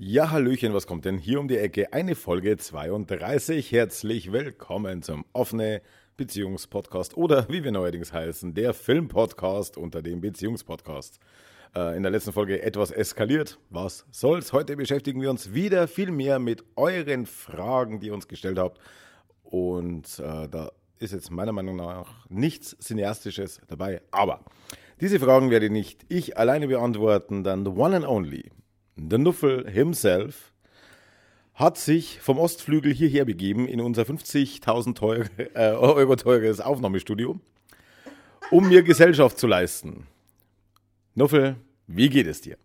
Ja, Hallöchen, was kommt denn hier um die Ecke? Eine Folge 32. Herzlich willkommen zum offene Beziehungspodcast oder wie wir neuerdings heißen, der Filmpodcast unter dem Beziehungspodcast. Äh, in der letzten Folge etwas eskaliert. Was soll's? Heute beschäftigen wir uns wieder viel mehr mit euren Fragen, die ihr uns gestellt habt. Und äh, da ist jetzt meiner Meinung nach nichts Cineastisches dabei. Aber diese Fragen werde nicht ich alleine beantworten, dann the one and only der Nuffel himself hat sich vom Ostflügel hierher begeben in unser 50.000 teuer, äh, Euro teures Aufnahmestudio, um mir Gesellschaft zu leisten. Nuffel, wie geht es dir?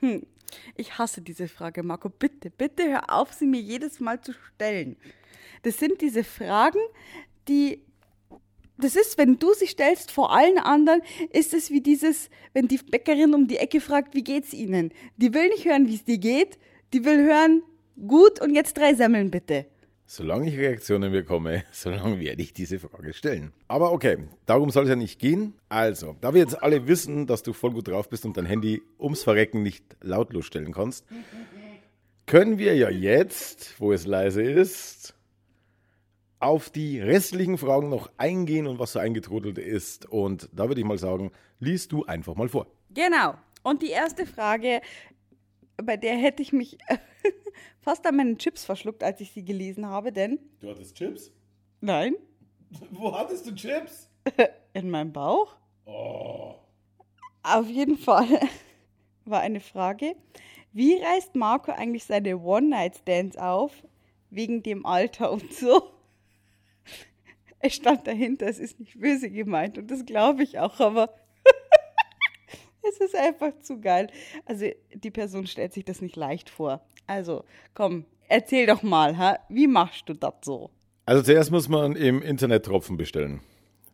Hm. Ich hasse diese Frage, Marco. Bitte, bitte hör auf, sie mir jedes Mal zu stellen. Das sind diese Fragen, die das ist, wenn du sie stellst vor allen anderen, ist es wie dieses, wenn die Bäckerin um die Ecke fragt, wie geht's ihnen? Die will nicht hören, wie es dir geht. Die will hören, gut und jetzt drei Semmeln bitte. Solange ich Reaktionen bekomme, solange werde ich diese Frage stellen. Aber okay, darum soll es ja nicht gehen. Also, da wir jetzt alle wissen, dass du voll gut drauf bist und dein Handy ums Verrecken nicht lautlos stellen kannst, können wir ja jetzt, wo es leise ist, auf die restlichen Fragen noch eingehen und was so eingetrudelt ist. Und da würde ich mal sagen, liest du einfach mal vor. Genau. Und die erste Frage, bei der hätte ich mich fast an meinen Chips verschluckt, als ich sie gelesen habe, denn. Du hattest Chips? Nein. Wo hattest du Chips? In meinem Bauch. Oh. Auf jeden Fall war eine Frage. Wie reißt Marco eigentlich seine One-Night-Stands auf? Wegen dem Alter und so. Es stand dahinter, es ist nicht böse gemeint und das glaube ich auch, aber es ist einfach zu geil. Also die Person stellt sich das nicht leicht vor. Also komm, erzähl doch mal, ha? wie machst du das so? Also zuerst muss man im Internet Tropfen bestellen.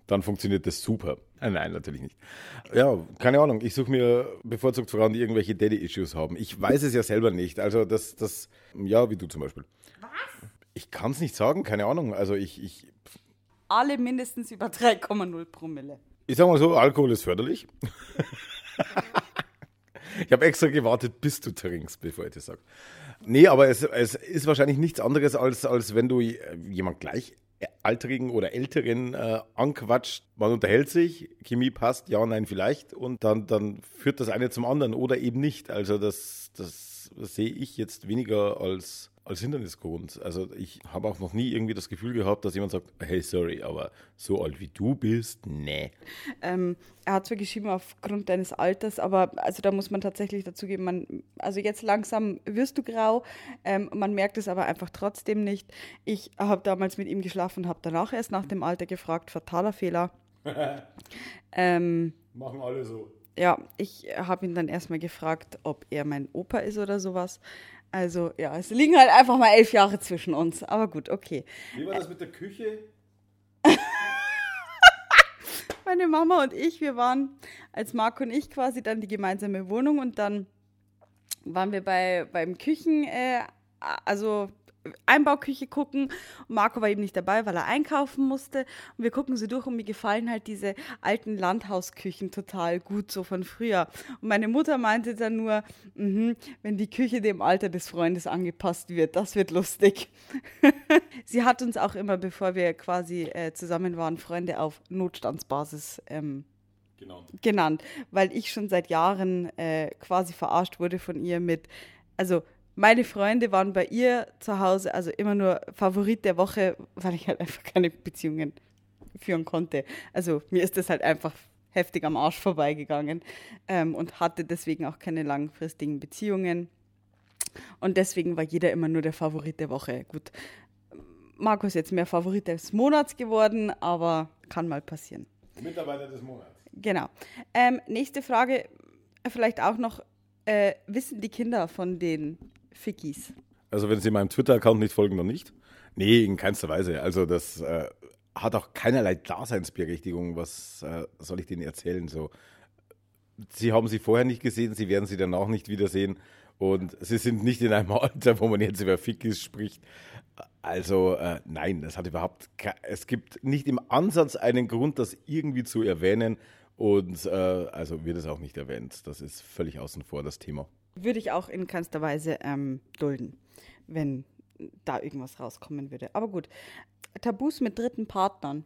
Dann funktioniert das super. Äh, nein, natürlich nicht. Ja, keine Ahnung. Ich suche mir bevorzugt Frauen, die irgendwelche Daddy-Issues haben. Ich weiß es ja selber nicht. Also das, das, ja, wie du zum Beispiel. Was? Ich kann es nicht sagen, keine Ahnung. Also ich, ich alle mindestens über 3,0 Promille. Ich sag mal so, Alkohol ist förderlich. ich habe extra gewartet, bis du trinkst, bevor ich das sage. Nee, aber es, es ist wahrscheinlich nichts anderes, als, als wenn du jemand gleichaltrigen oder älteren äh, anquatscht. Man unterhält sich, Chemie passt, ja, nein, vielleicht. Und dann, dann führt das eine zum anderen oder eben nicht. Also das, das sehe ich jetzt weniger als als Hindernisgrund. Also ich habe auch noch nie irgendwie das Gefühl gehabt, dass jemand sagt, hey, sorry, aber so alt wie du bist, nee. Ähm, er hat zwar geschrieben aufgrund deines Alters, aber also da muss man tatsächlich dazu geben, man, also jetzt langsam wirst du grau, ähm, man merkt es aber einfach trotzdem nicht. Ich habe damals mit ihm geschlafen und habe danach erst nach dem Alter gefragt, fataler Fehler. ähm, Machen alle so. Ja, ich habe ihn dann erstmal gefragt, ob er mein Opa ist oder sowas. Also ja, es liegen halt einfach mal elf Jahre zwischen uns. Aber gut, okay. Wie war das mit der Küche? Meine Mama und ich, wir waren als Marco und ich quasi dann die gemeinsame Wohnung und dann waren wir bei, beim Küchen, äh, also Einbauküche gucken. Marco war eben nicht dabei, weil er einkaufen musste. Und wir gucken so durch und mir gefallen halt diese alten Landhausküchen total gut, so von früher. Und meine Mutter meinte dann nur, mh, wenn die Küche dem Alter des Freundes angepasst wird, das wird lustig. Sie hat uns auch immer, bevor wir quasi äh, zusammen waren, Freunde auf Notstandsbasis ähm, genannt. genannt, weil ich schon seit Jahren äh, quasi verarscht wurde von ihr mit, also meine Freunde waren bei ihr zu Hause, also immer nur Favorit der Woche, weil ich halt einfach keine Beziehungen führen konnte. Also mir ist das halt einfach heftig am Arsch vorbeigegangen ähm, und hatte deswegen auch keine langfristigen Beziehungen. Und deswegen war jeder immer nur der Favorit der Woche. Gut, Markus ist jetzt mehr Favorit des Monats geworden, aber kann mal passieren. Mitarbeiter des Monats. Genau. Ähm, nächste Frage, vielleicht auch noch, äh, wissen die Kinder von den Fickies. Also wenn Sie meinem Twitter-Account nicht folgen, dann nicht? Nee, in keinster Weise. Also das äh, hat auch keinerlei Daseinsberechtigung. Was äh, soll ich denen erzählen? So, Sie haben sie vorher nicht gesehen, Sie werden sie danach nicht wiedersehen. Und Sie sind nicht in einem Alter, wo man jetzt über Fickies spricht. Also äh, nein, das hat überhaupt, es gibt nicht im Ansatz einen Grund, das irgendwie zu erwähnen. Und äh, also wird es auch nicht erwähnt. Das ist völlig außen vor, das Thema. Würde ich auch in keinster Weise ähm, dulden, wenn da irgendwas rauskommen würde. Aber gut, Tabus mit dritten Partnern.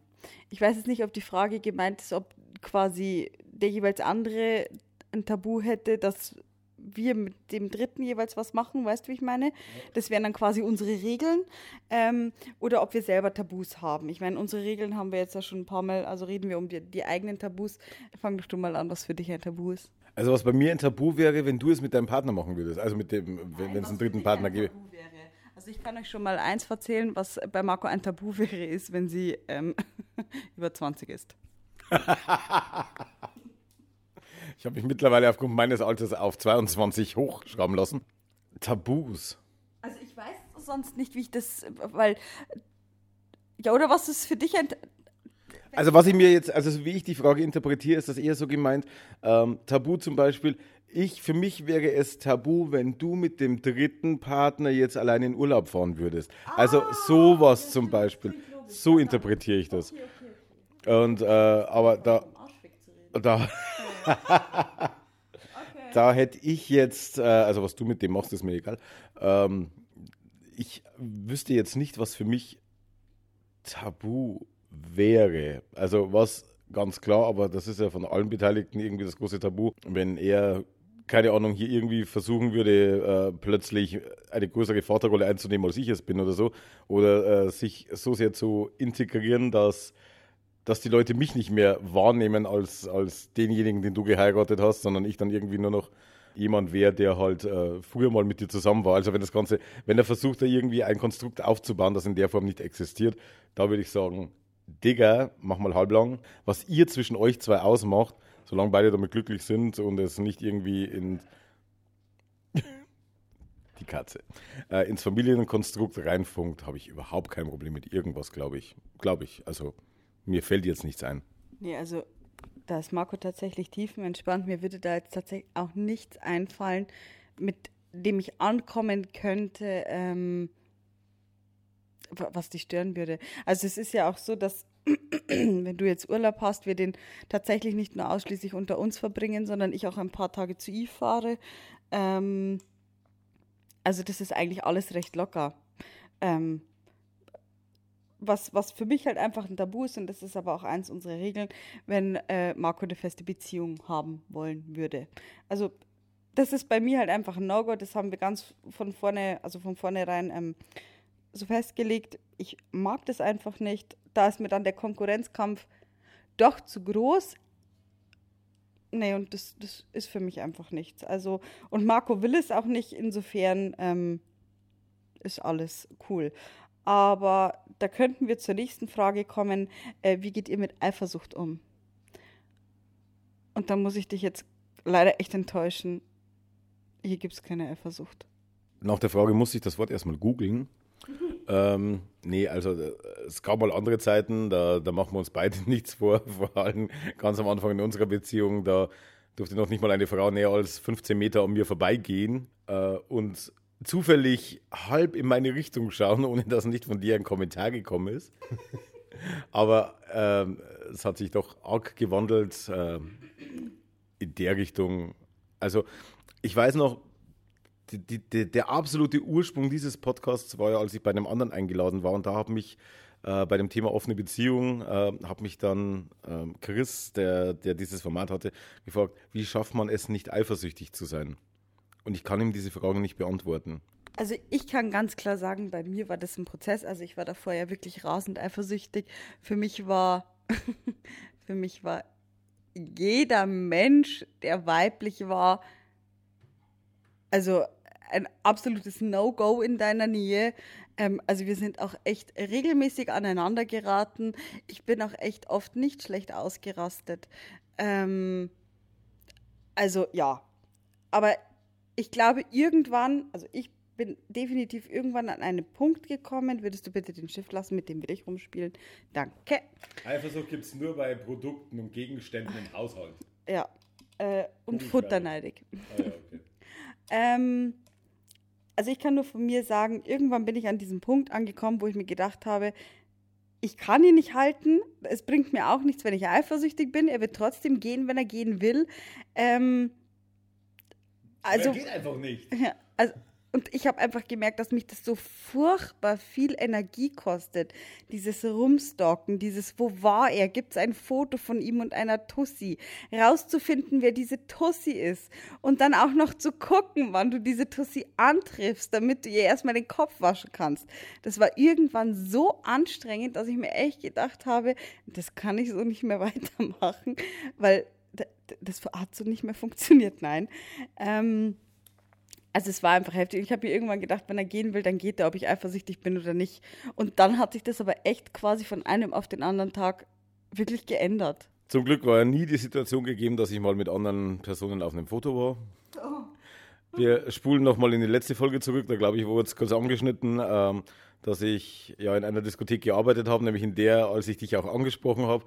Ich weiß jetzt nicht, ob die Frage gemeint ist, ob quasi der jeweils andere ein Tabu hätte, dass wir mit dem Dritten jeweils was machen, weißt du, wie ich meine? Das wären dann quasi unsere Regeln. Ähm, oder ob wir selber Tabus haben. Ich meine, unsere Regeln haben wir jetzt ja schon ein paar Mal, also reden wir um die, die eigenen Tabus. Fang doch du mal an, was für dich ein Tabu ist. Also was bei mir ein Tabu wäre, wenn du es mit deinem Partner machen würdest. Also mit dem, wenn es einen dritten Partner gäbe. Also ich kann euch schon mal eins erzählen, was bei Marco ein Tabu wäre, ist, wenn sie ähm, über 20 ist. ich habe mich mittlerweile aufgrund meines Alters auf 22 hochschrauben lassen. Tabus. Also ich weiß sonst nicht, wie ich das, weil, ja, oder was ist für dich ein... Also was ich mir jetzt, also wie ich die Frage interpretiere, ist das eher so gemeint, ähm, Tabu zum Beispiel, ich, für mich wäre es tabu, wenn du mit dem dritten Partner jetzt allein in Urlaub fahren würdest. Also ah, sowas zum Beispiel. So interpretiere ich das. Okay, okay. Und, äh, aber da, da, da hätte ich jetzt, äh, also was du mit dem machst, ist mir egal. Ähm, ich wüsste jetzt nicht, was für mich tabu wäre. Also was ganz klar, aber das ist ja von allen Beteiligten irgendwie das große Tabu, wenn er keine Ahnung, hier irgendwie versuchen würde, äh, plötzlich eine größere Vaterrolle einzunehmen, als ich es bin oder so. Oder äh, sich so sehr zu integrieren, dass, dass die Leute mich nicht mehr wahrnehmen als, als denjenigen, den du geheiratet hast, sondern ich dann irgendwie nur noch jemand wäre, der halt äh, früher mal mit dir zusammen war. Also wenn das Ganze, wenn er versucht, da irgendwie ein Konstrukt aufzubauen, das in der Form nicht existiert, da würde ich sagen, Digga, mach mal halblang. Was ihr zwischen euch zwei ausmacht, solange beide damit glücklich sind und es nicht irgendwie in die Katze äh, ins Familienkonstrukt reinfunkt, habe ich überhaupt kein Problem mit irgendwas, glaube ich. Glaube ich. Also mir fällt jetzt nichts ein. Nee, also da ist Marco tatsächlich tiefenentspannt. Mir würde da jetzt tatsächlich auch nichts einfallen, mit dem ich ankommen könnte, ähm, was dich stören würde. Also es ist ja auch so, dass wenn du jetzt Urlaub hast, wir den tatsächlich nicht nur ausschließlich unter uns verbringen, sondern ich auch ein paar Tage zu Eve fahre. Ähm, also das ist eigentlich alles recht locker. Ähm, was, was für mich halt einfach ein Tabu ist, und das ist aber auch eins unserer Regeln, wenn äh, Marco eine feste Beziehung haben wollen würde. Also das ist bei mir halt einfach ein No-Go, das haben wir ganz von vorne, also von vornherein ähm, so festgelegt. Ich mag das einfach nicht da ist mir dann der Konkurrenzkampf doch zu groß. Nee, und das, das ist für mich einfach nichts. Also, und Marco will es auch nicht, insofern ähm, ist alles cool. Aber da könnten wir zur nächsten Frage kommen. Äh, wie geht ihr mit Eifersucht um? Und da muss ich dich jetzt leider echt enttäuschen. Hier gibt es keine Eifersucht. Nach der Frage muss ich das Wort erstmal googeln. Ähm, nee, also äh, es gab mal andere Zeiten, da, da machen wir uns beide nichts vor. Vor allem ganz am Anfang in unserer Beziehung, da durfte noch nicht mal eine Frau näher als 15 Meter an mir vorbeigehen äh, und zufällig halb in meine Richtung schauen, ohne dass nicht von dir ein Kommentar gekommen ist. Aber ähm, es hat sich doch arg gewandelt äh, in der Richtung. Also ich weiß noch, die, die, der absolute Ursprung dieses Podcasts war ja, als ich bei einem anderen eingeladen war und da habe mich äh, bei dem Thema offene Beziehung, äh, habe mich dann äh, Chris, der, der dieses Format hatte, gefragt, wie schafft man es nicht eifersüchtig zu sein? Und ich kann ihm diese Frage nicht beantworten. Also ich kann ganz klar sagen, bei mir war das ein Prozess. Also ich war davor ja wirklich rasend eifersüchtig. Für mich war, für mich war jeder Mensch, der weiblich war, also ein absolutes No-Go in deiner Nähe. Ähm, also wir sind auch echt regelmäßig aneinander geraten. Ich bin auch echt oft nicht schlecht ausgerastet. Ähm, also ja, aber ich glaube irgendwann, also ich bin definitiv irgendwann an einen Punkt gekommen. Würdest du bitte den Stift lassen, mit dem will ich rumspielen? Danke. Eifersucht gibt es nur bei Produkten und Gegenständen im Haushalt. Ja, äh, und futterneidig. Ah, ja, okay. ähm, also ich kann nur von mir sagen, irgendwann bin ich an diesem Punkt angekommen, wo ich mir gedacht habe, ich kann ihn nicht halten. Es bringt mir auch nichts, wenn ich eifersüchtig bin. Er wird trotzdem gehen, wenn er gehen will. Ähm, Also, geht einfach nicht. Ja, also, und ich habe einfach gemerkt, dass mich das so furchtbar viel Energie kostet. Dieses Rumstalken, dieses Wo war er? Gibt es ein Foto von ihm und einer Tussi? Rauszufinden, wer diese Tussi ist. Und dann auch noch zu gucken, wann du diese Tussi antriffst, damit du ihr erstmal den Kopf waschen kannst. Das war irgendwann so anstrengend, dass ich mir echt gedacht habe, das kann ich so nicht mehr weitermachen, weil das hat so nicht mehr funktioniert, nein. Ähm, also es war einfach heftig. Ich habe mir irgendwann gedacht, wenn er gehen will, dann geht er, ob ich eifersüchtig bin oder nicht. Und dann hat sich das aber echt quasi von einem auf den anderen Tag wirklich geändert. Zum Glück war ja nie die Situation gegeben, dass ich mal mit anderen Personen auf einem Foto war. Wir spulen nochmal in die letzte Folge zurück. Da glaube ich, wurde es kurz angeschnitten, ähm, dass ich ja in einer Diskothek gearbeitet habe, nämlich in der, als ich dich auch angesprochen habe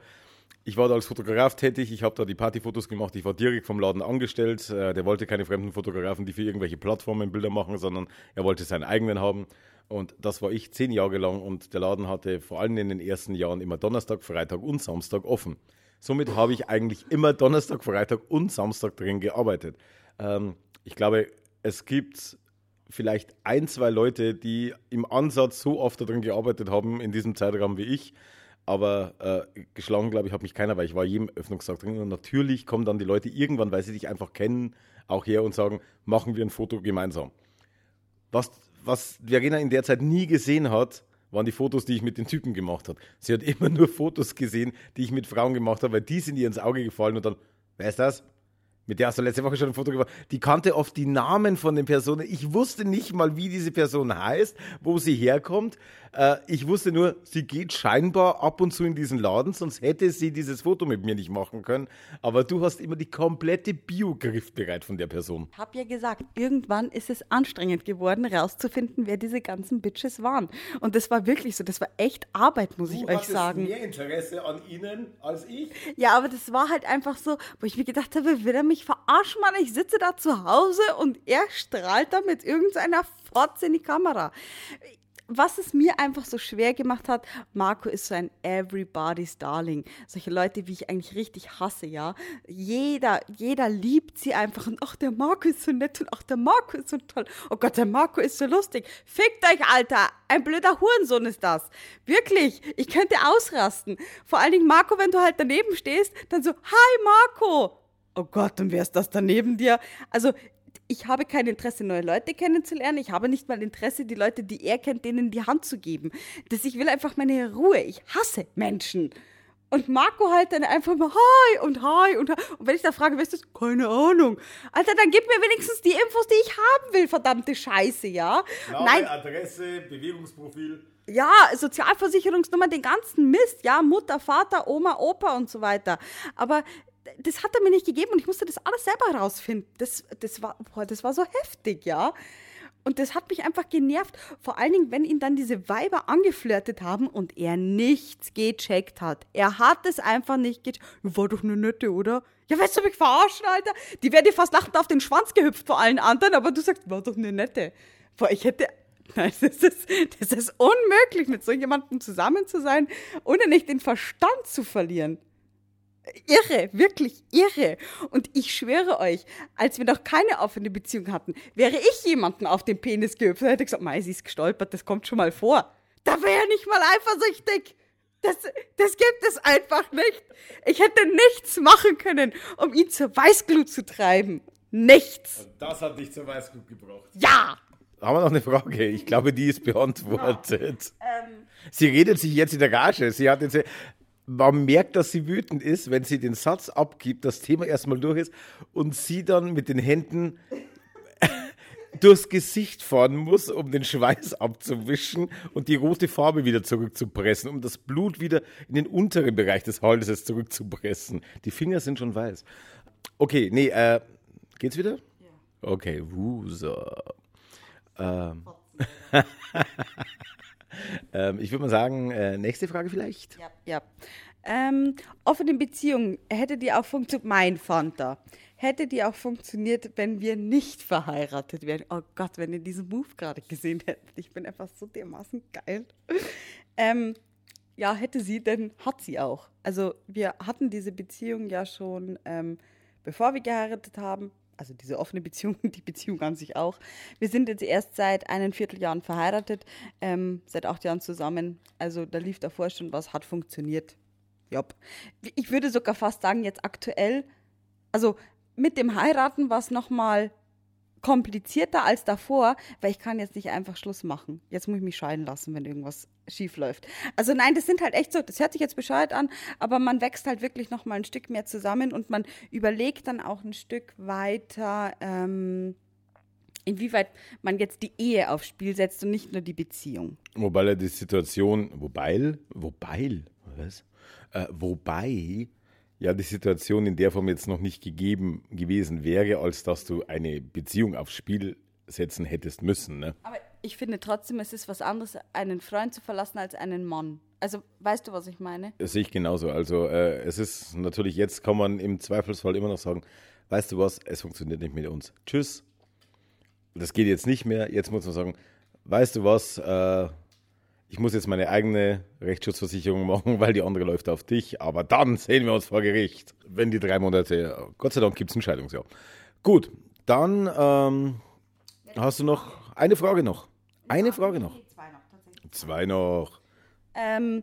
ich war da als Fotograf tätig, ich habe da die Partyfotos gemacht, ich war direkt vom Laden angestellt. Äh, der wollte keine fremden Fotografen, die für irgendwelche Plattformen Bilder machen, sondern er wollte seinen eigenen haben. Und das war ich zehn Jahre lang und der Laden hatte vor allem in den ersten Jahren immer Donnerstag, Freitag und Samstag offen. Somit habe ich eigentlich immer Donnerstag, Freitag und Samstag drin gearbeitet. Ähm, ich glaube, es gibt vielleicht ein, zwei Leute, die im Ansatz so oft darin gearbeitet haben in diesem Zeitraum wie ich. Aber äh, geschlagen, glaube ich, hat mich keiner, weil ich war jedem Öffnungstag drin. Und natürlich kommen dann die Leute irgendwann, weil sie dich einfach kennen, auch her und sagen, machen wir ein Foto gemeinsam. Was, was Verena in der Zeit nie gesehen hat, waren die Fotos, die ich mit den Typen gemacht habe. Sie hat immer nur Fotos gesehen, die ich mit Frauen gemacht habe, weil die sind ihr ins Auge gefallen und dann, wer ist das? Mit der hast du letzte Woche schon ein Foto gemacht. Die kannte oft die Namen von den Personen. Ich wusste nicht mal, wie diese Person heißt, wo sie herkommt. Äh, ich wusste nur, sie geht scheinbar ab und zu in diesen Laden, sonst hätte sie dieses Foto mit mir nicht machen können. Aber du hast immer die komplette Bio griffbereit von der Person. Ich habe ja gesagt, irgendwann ist es anstrengend geworden, rauszufinden, wer diese ganzen Bitches waren. Und das war wirklich so. Das war echt Arbeit, muss du ich euch sagen. mehr Interesse an ihnen als ich. Ja, aber das war halt einfach so, wo ich mir gedacht habe, will er mich verarschen, Mann? Ich sitze da zu Hause und er strahlt da mit irgendeiner Fotze in die Kamera was es mir einfach so schwer gemacht hat, Marco ist so ein Everybody's Darling. Solche Leute, wie ich eigentlich richtig hasse, ja. Jeder, jeder liebt sie einfach und ach, der Marco ist so nett und ach, der Marco ist so toll. Oh Gott, der Marco ist so lustig. Fickt euch, Alter. Ein blöder Hurensohn ist das. Wirklich. Ich könnte ausrasten. Vor allen Dingen, Marco, wenn du halt daneben stehst, dann so, hi, Marco. Oh Gott, und wer ist das da neben dir? Also, ich habe kein Interesse, neue Leute kennenzulernen. Ich habe nicht mal Interesse, die Leute, die er kennt, denen die Hand zu geben. Das, ich will einfach meine Ruhe. Ich hasse Menschen. Und Marco halt dann einfach mal Hi und Hi und Hi. Und wenn ich da frage, weißt du, keine Ahnung. Alter, dann gib mir wenigstens die Infos, die ich haben will, verdammte Scheiße, ja? Name, Nein. Adresse, Bewegungsprofil. Ja, Sozialversicherungsnummer, den ganzen Mist, ja, Mutter, Vater, Oma, Opa und so weiter. Aber das hat er mir nicht gegeben und ich musste das alles selber herausfinden. Das, das, war, boah, das war so heftig, ja. Und das hat mich einfach genervt. Vor allen Dingen, wenn ihn dann diese Weiber angeflirtet haben und er nichts gecheckt hat. Er hat es einfach nicht gecheckt. War doch eine nette, oder? Ja, weißt du mich verarschen, Alter? Die wäre dir fast lachend auf den Schwanz gehüpft vor allen anderen, aber du sagst, war doch eine nette. Boah, ich hätte. Nein, das ist, das ist unmöglich, mit so jemandem zusammen zu sein, ohne nicht den Verstand zu verlieren irre, wirklich irre. Und ich schwöre euch, als wir noch keine offene Beziehung hatten, wäre ich jemanden auf den Penis gehüpft, hätte ich gesagt, Mei, sie ist gestolpert, das kommt schon mal vor. Da wäre er nicht mal eifersüchtig. Das, das gibt es einfach nicht. Ich hätte nichts machen können, um ihn zur Weißglut zu treiben. Nichts. das hat dich zur Weißglut gebracht. Ja! Haben wir noch eine Frage? Ich glaube, die ist beantwortet. Ja. Ähm, sie redet sich jetzt in der Gage. Sie hat jetzt, man merkt, dass sie wütend ist, wenn sie den Satz abgibt, das Thema erstmal durch ist und sie dann mit den Händen durchs Gesicht fahren muss, um den Schweiß abzuwischen und die rote Farbe wieder zurückzupressen, um das Blut wieder in den unteren Bereich des Halses zurückzupressen. Die Finger sind schon weiß. Okay, nee, äh, geht's wieder? Ja. Okay, Wusa. Ähm. Ähm, ich würde mal sagen, äh, nächste Frage vielleicht. Ja, ja. Ähm, offene Beziehung, hätte die auch funktioniert, mein Fanta, hätte die auch funktioniert, wenn wir nicht verheiratet wären. Oh Gott, wenn ihr diesen Move gerade gesehen hättet. Ich bin einfach so dermaßen geil. Ähm, ja, hätte sie, denn hat sie auch. Also wir hatten diese Beziehung ja schon, ähm, bevor wir geheiratet haben, also diese offene Beziehung, die Beziehung an sich auch. Wir sind jetzt erst seit einem Vierteljahren verheiratet, ähm, seit acht Jahren zusammen. Also da lief davor schon was, hat funktioniert. Ja. Ich würde sogar fast sagen, jetzt aktuell, also mit dem Heiraten war es nochmal komplizierter als davor, weil ich kann jetzt nicht einfach Schluss machen. Jetzt muss ich mich scheiden lassen, wenn irgendwas schief läuft. Also nein, das sind halt echt so, das hört sich jetzt bescheuert an, aber man wächst halt wirklich noch mal ein Stück mehr zusammen und man überlegt dann auch ein Stück weiter, ähm, inwieweit man jetzt die Ehe aufs Spiel setzt und nicht nur die Beziehung. Wobei die Situation, wobei, wobei, was? Äh, wobei ja die Situation in der Form jetzt noch nicht gegeben gewesen wäre, als dass du eine Beziehung aufs Spiel setzen hättest müssen. Ne? Aber ich finde trotzdem, es ist was anderes, einen Freund zu verlassen als einen Mann. Also weißt du, was ich meine? Das sehe ich genauso. Also äh, es ist natürlich, jetzt kann man im Zweifelsfall immer noch sagen, weißt du was, es funktioniert nicht mit uns. Tschüss. Das geht jetzt nicht mehr. Jetzt muss man sagen, weißt du was, äh, ich muss jetzt meine eigene Rechtsschutzversicherung machen, weil die andere läuft auf dich. Aber dann sehen wir uns vor Gericht, wenn die drei Monate, Gott sei Dank gibt es ein Scheidungsjahr. Gut, dann ähm, hast du noch eine Frage noch. Eine Frage noch. Zwei noch, tatsächlich. Zwei noch. Ähm,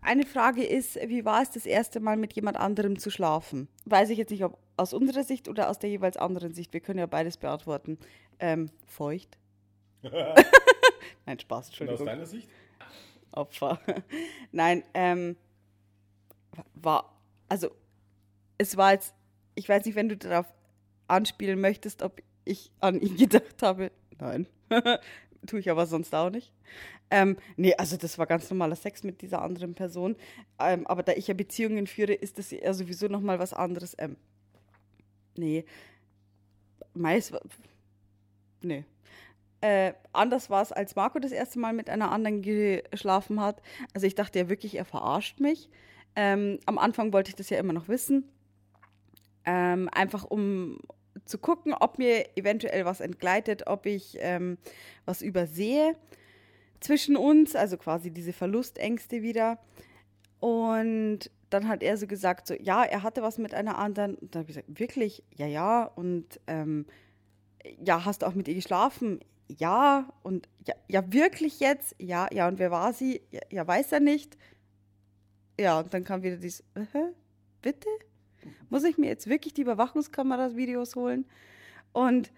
eine Frage ist, wie war es das erste Mal mit jemand anderem zu schlafen? Weiß ich jetzt nicht, ob aus unserer Sicht oder aus der jeweils anderen Sicht. Wir können ja beides beantworten. Ähm, feucht. Nein, Spaß, Entschuldigung. Und aus deiner Sicht? Opfer. Nein, ähm, war, also, es war jetzt, ich weiß nicht, wenn du darauf anspielen möchtest, ob ich an ihn gedacht habe. Nein. Tue ich aber sonst auch nicht. Ähm, nee, also das war ganz normaler Sex mit dieser anderen Person. Ähm, aber da ich ja Beziehungen führe, ist das ja sowieso nochmal was anderes. Ähm, nee. Meist. Nee. Äh, anders war es, als Marco das erste Mal mit einer anderen geschlafen hat. Also ich dachte ja wirklich, er verarscht mich. Ähm, am Anfang wollte ich das ja immer noch wissen. Ähm, einfach um zu gucken, ob mir eventuell was entgleitet, ob ich ähm, was übersehe zwischen uns, also quasi diese Verlustängste wieder. Und dann hat er so gesagt, so ja, er hatte was mit einer anderen. Und dann habe ich gesagt, wirklich? Ja, ja. Und ähm, ja, hast du auch mit ihr geschlafen? Ja, und ja, ja, wirklich jetzt? Ja, ja, und wer war sie? Ja, ja weiß er nicht. Ja, und dann kam wieder dieses, äh, bitte? Muss ich mir jetzt wirklich die Überwachungskameras-Videos holen? Und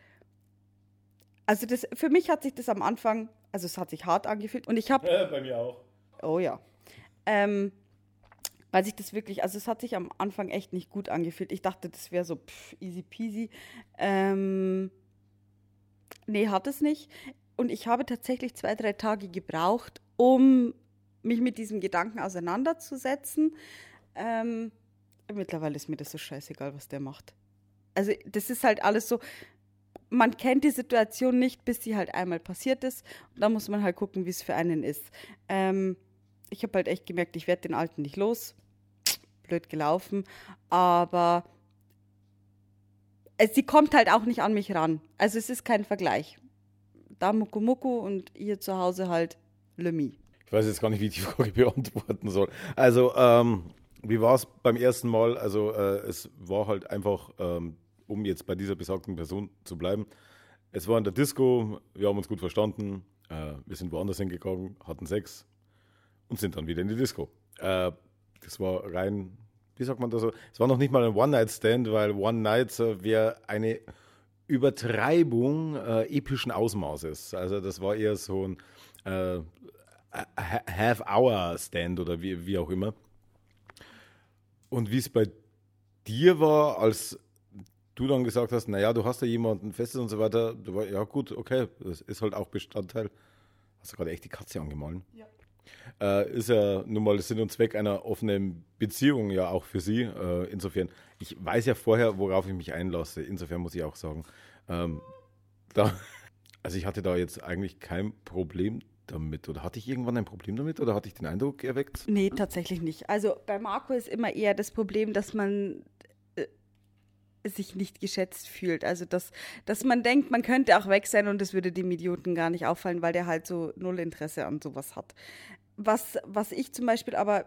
also das, für mich hat sich das am Anfang, also es hat sich hart angefühlt und ich habe... Äh, bei mir auch. Oh ja. Ähm, weil sich das wirklich, also es hat sich am Anfang echt nicht gut angefühlt. Ich dachte, das wäre so pff, easy peasy. Ähm, Nee, hat es nicht. Und ich habe tatsächlich zwei, drei Tage gebraucht, um mich mit diesem Gedanken auseinanderzusetzen. Ähm, mittlerweile ist mir das so scheißegal, was der macht. Also das ist halt alles so, man kennt die Situation nicht, bis sie halt einmal passiert ist. Und da muss man halt gucken, wie es für einen ist. Ähm, ich habe halt echt gemerkt, ich werde den Alten nicht los. Blöd gelaufen. Aber sie kommt halt auch nicht an mich ran. Also es ist kein Vergleich. Da Muku Muku und hier zu Hause halt Lemi. Ich weiß jetzt gar nicht, wie ich die Frage beantworten soll. Also, ähm, wie war es beim ersten Mal? Also, äh, es war halt einfach, ähm, um jetzt bei dieser besagten Person zu bleiben, es war in der Disco, wir haben uns gut verstanden, äh, wir sind woanders hingegangen, hatten Sex und sind dann wieder in die Disco. Äh, das war rein wie sagt man das so? Es war noch nicht mal ein One-Night-Stand, weil One-Night wäre eine Übertreibung äh, epischen Ausmaßes. Also das war eher so ein äh, Half-Hour-Stand oder wie, wie auch immer. Und wie es bei dir war, als du dann gesagt hast, naja, du hast ja jemanden festes und so weiter, war, ja gut, okay, das ist halt auch Bestandteil. Hast du gerade echt die Katze angemahlen? Ja äh, ist ja nun mal Sinn und Zweck einer offenen Beziehung ja auch für sie. Äh, insofern, ich weiß ja vorher, worauf ich mich einlasse. Insofern muss ich auch sagen, ähm, da, also ich hatte da jetzt eigentlich kein Problem damit. Oder hatte ich irgendwann ein Problem damit oder hatte ich den Eindruck erweckt? Nee, tatsächlich nicht. Also bei Marco ist immer eher das Problem, dass man sich nicht geschätzt fühlt. Also dass, dass man denkt, man könnte auch weg sein und es würde dem Idioten gar nicht auffallen, weil der halt so null Interesse an sowas hat. Was, was ich zum Beispiel aber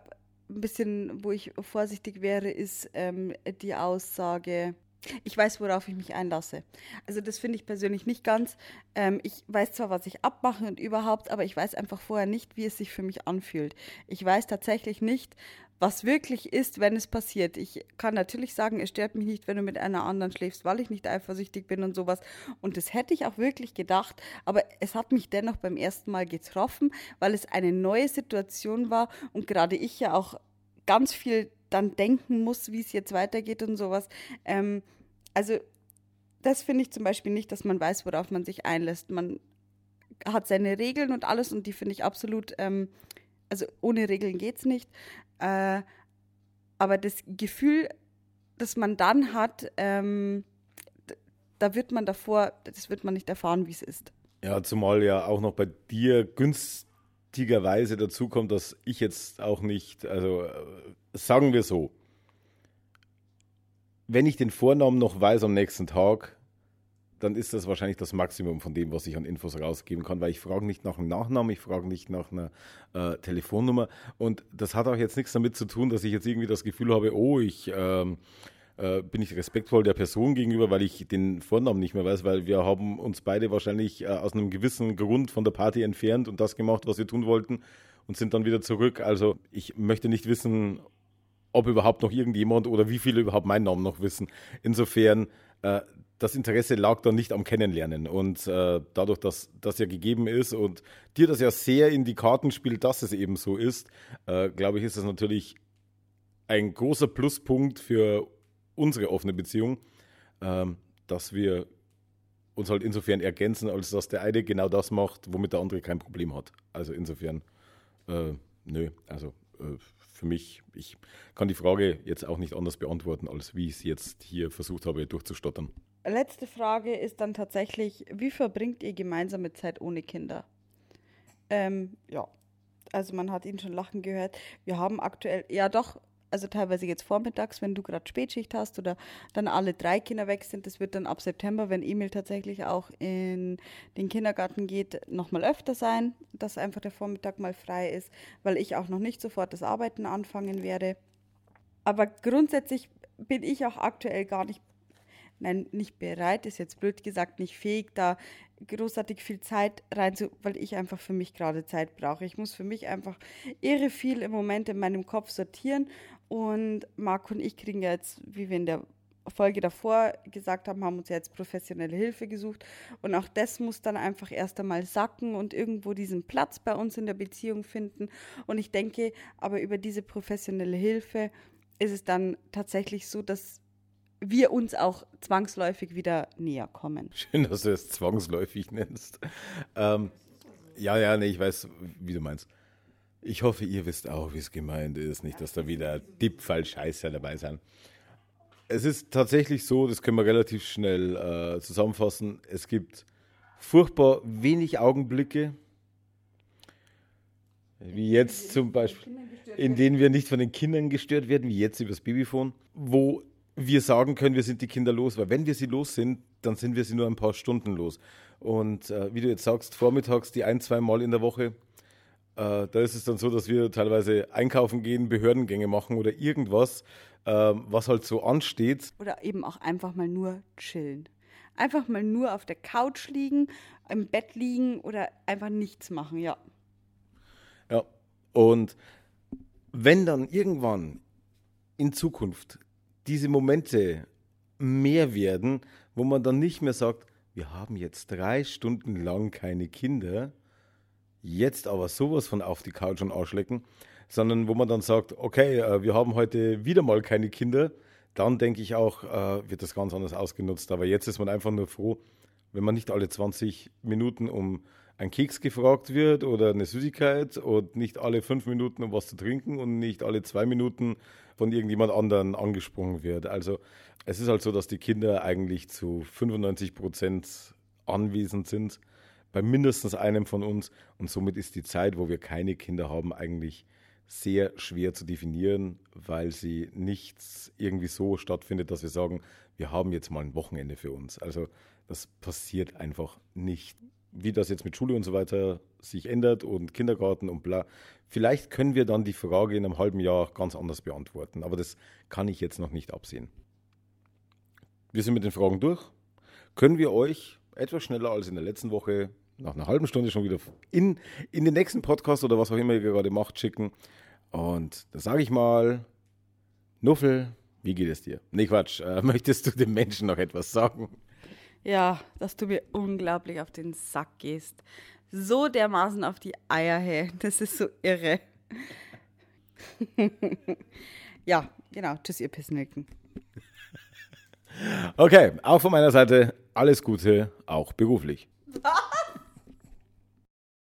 ein bisschen, wo ich vorsichtig wäre, ist ähm, die Aussage, Ich weiß, worauf ich mich einlasse. Also das finde ich persönlich nicht ganz. Ähm, ich weiß zwar, was ich abmache und überhaupt, aber ich weiß einfach vorher nicht, wie es sich für mich anfühlt. Ich weiß tatsächlich nicht, was wirklich ist, wenn es passiert. Ich kann natürlich sagen, es stört mich nicht, wenn du mit einer anderen schläfst, weil ich nicht eifersüchtig bin und sowas. Und das hätte ich auch wirklich gedacht, aber es hat mich dennoch beim ersten Mal getroffen, weil es eine neue Situation war und gerade ich ja auch ganz viel dann denken muss, wie es jetzt weitergeht und sowas. Ähm, also das finde ich zum Beispiel nicht, dass man weiß, worauf man sich einlässt. Man hat seine Regeln und alles und die finde ich absolut, ähm, also ohne Regeln geht es nicht. Äh, aber das Gefühl, das man dann hat, ähm, da wird man davor, das wird man nicht erfahren, wie es ist. Ja, zumal ja auch noch bei dir günstigerweise dazu kommt, dass ich jetzt auch nicht, also äh, sagen wir so, wenn ich den Vornamen noch weiß am nächsten Tag, dann ist das wahrscheinlich das Maximum von dem, was ich an Infos rausgeben kann, weil ich frage nicht nach einem Nachnamen, ich frage nicht nach einer äh, Telefonnummer. Und das hat auch jetzt nichts damit zu tun, dass ich jetzt irgendwie das Gefühl habe, oh, ich ähm, äh, bin ich respektvoll der Person gegenüber, weil ich den Vornamen nicht mehr weiß, weil wir haben uns beide wahrscheinlich äh, aus einem gewissen Grund von der Party entfernt und das gemacht, was wir tun wollten und sind dann wieder zurück. Also ich möchte nicht wissen, ob überhaupt noch irgendjemand oder wie viele überhaupt meinen Namen noch wissen. Insofern, äh, das Interesse lag dann nicht am Kennenlernen. Und äh, dadurch, dass das ja gegeben ist und dir das ja sehr in die Karten spielt, dass es eben so ist, äh, glaube ich, ist das natürlich ein großer Pluspunkt für unsere offene Beziehung, ähm, dass wir uns halt insofern ergänzen, als dass der eine genau das macht, womit der andere kein Problem hat. Also insofern, äh, nö, also äh, für mich, ich kann die Frage jetzt auch nicht anders beantworten, als wie ich es jetzt hier versucht habe durchzustottern. Letzte Frage ist dann tatsächlich, wie verbringt ihr gemeinsame Zeit ohne Kinder? Ähm, ja, also man hat ihn schon lachen gehört. Wir haben aktuell, ja doch, also teilweise jetzt vormittags, wenn du gerade Spätschicht hast oder dann alle drei Kinder weg sind. Das wird dann ab September, wenn Emil tatsächlich auch in den Kindergarten geht, nochmal öfter sein, dass einfach der Vormittag mal frei ist, weil ich auch noch nicht sofort das Arbeiten anfangen werde. Aber grundsätzlich bin ich auch aktuell gar nicht, nein, nicht bereit, ist jetzt blöd gesagt, nicht fähig, da großartig viel Zeit rein weil ich einfach für mich gerade Zeit brauche. Ich muss für mich einfach irre viel im Moment in meinem Kopf sortieren und Marco und ich kriegen ja jetzt, wie wir in der Folge davor gesagt haben, haben uns jetzt professionelle Hilfe gesucht. Und auch das muss dann einfach erst einmal sacken und irgendwo diesen Platz bei uns in der Beziehung finden. Und ich denke, aber über diese professionelle Hilfe ist es dann tatsächlich so, dass wir uns auch zwangsläufig wieder näher kommen. Schön, dass du es zwangsläufig nennst. Ähm, ja, ja, nee, ich weiß, wie du meinst. Ich hoffe, ihr wisst auch, wie es gemeint ist. Nicht, dass da wieder Tippfall-Scheiße dabei sind. Es ist tatsächlich so, das können wir relativ schnell äh, zusammenfassen. Es gibt furchtbar wenig Augenblicke, wie jetzt zum Beispiel, in denen wir nicht von den Kindern gestört werden, wie jetzt übers Babyphone, wo wir sagen können, wir sind die Kinder los, weil wenn wir sie los sind, dann sind wir sie nur ein paar Stunden los. Und äh, wie du jetzt sagst, vormittags die ein, zwei Mal in der Woche da ist es dann so, dass wir teilweise einkaufen gehen, Behördengänge machen oder irgendwas, äh, was halt so ansteht. Oder eben auch einfach mal nur chillen. Einfach mal nur auf der Couch liegen, im Bett liegen oder einfach nichts machen, ja. Ja, und wenn dann irgendwann in Zukunft diese Momente mehr werden, wo man dann nicht mehr sagt, wir haben jetzt drei Stunden lang keine Kinder, jetzt aber sowas von auf die Couch und ausschlecken, sondern wo man dann sagt, okay, äh, wir haben heute wieder mal keine Kinder, dann denke ich auch, äh, wird das ganz anders ausgenutzt. Aber jetzt ist man einfach nur froh, wenn man nicht alle 20 Minuten um ein Keks gefragt wird oder eine Süßigkeit und nicht alle fünf Minuten um was zu trinken und nicht alle zwei Minuten von irgendjemand anderen angesprungen wird. Also es ist halt so, dass die Kinder eigentlich zu 95 Prozent anwesend sind bei mindestens einem von uns. Und somit ist die Zeit, wo wir keine Kinder haben, eigentlich sehr schwer zu definieren, weil sie nicht irgendwie so stattfindet, dass wir sagen, wir haben jetzt mal ein Wochenende für uns. Also das passiert einfach nicht. Wie das jetzt mit Schule und so weiter sich ändert und Kindergarten und bla. Vielleicht können wir dann die Frage in einem halben Jahr ganz anders beantworten, aber das kann ich jetzt noch nicht absehen. wir sind mit den Fragen durch. Können wir euch etwas schneller als in der letzten Woche, nach einer halben Stunde schon wieder in, in den nächsten Podcast oder was auch immer ihr gerade macht, schicken. Und da sage ich mal, Nuffel, wie geht es dir? Nee, Quatsch. Äh, möchtest du den Menschen noch etwas sagen? Ja, dass du mir unglaublich auf den Sack gehst. So dermaßen auf die Eier, hey. Das ist so irre. ja, genau. Tschüss, ihr Pissnelken. Okay, auch von meiner Seite alles Gute, auch beruflich.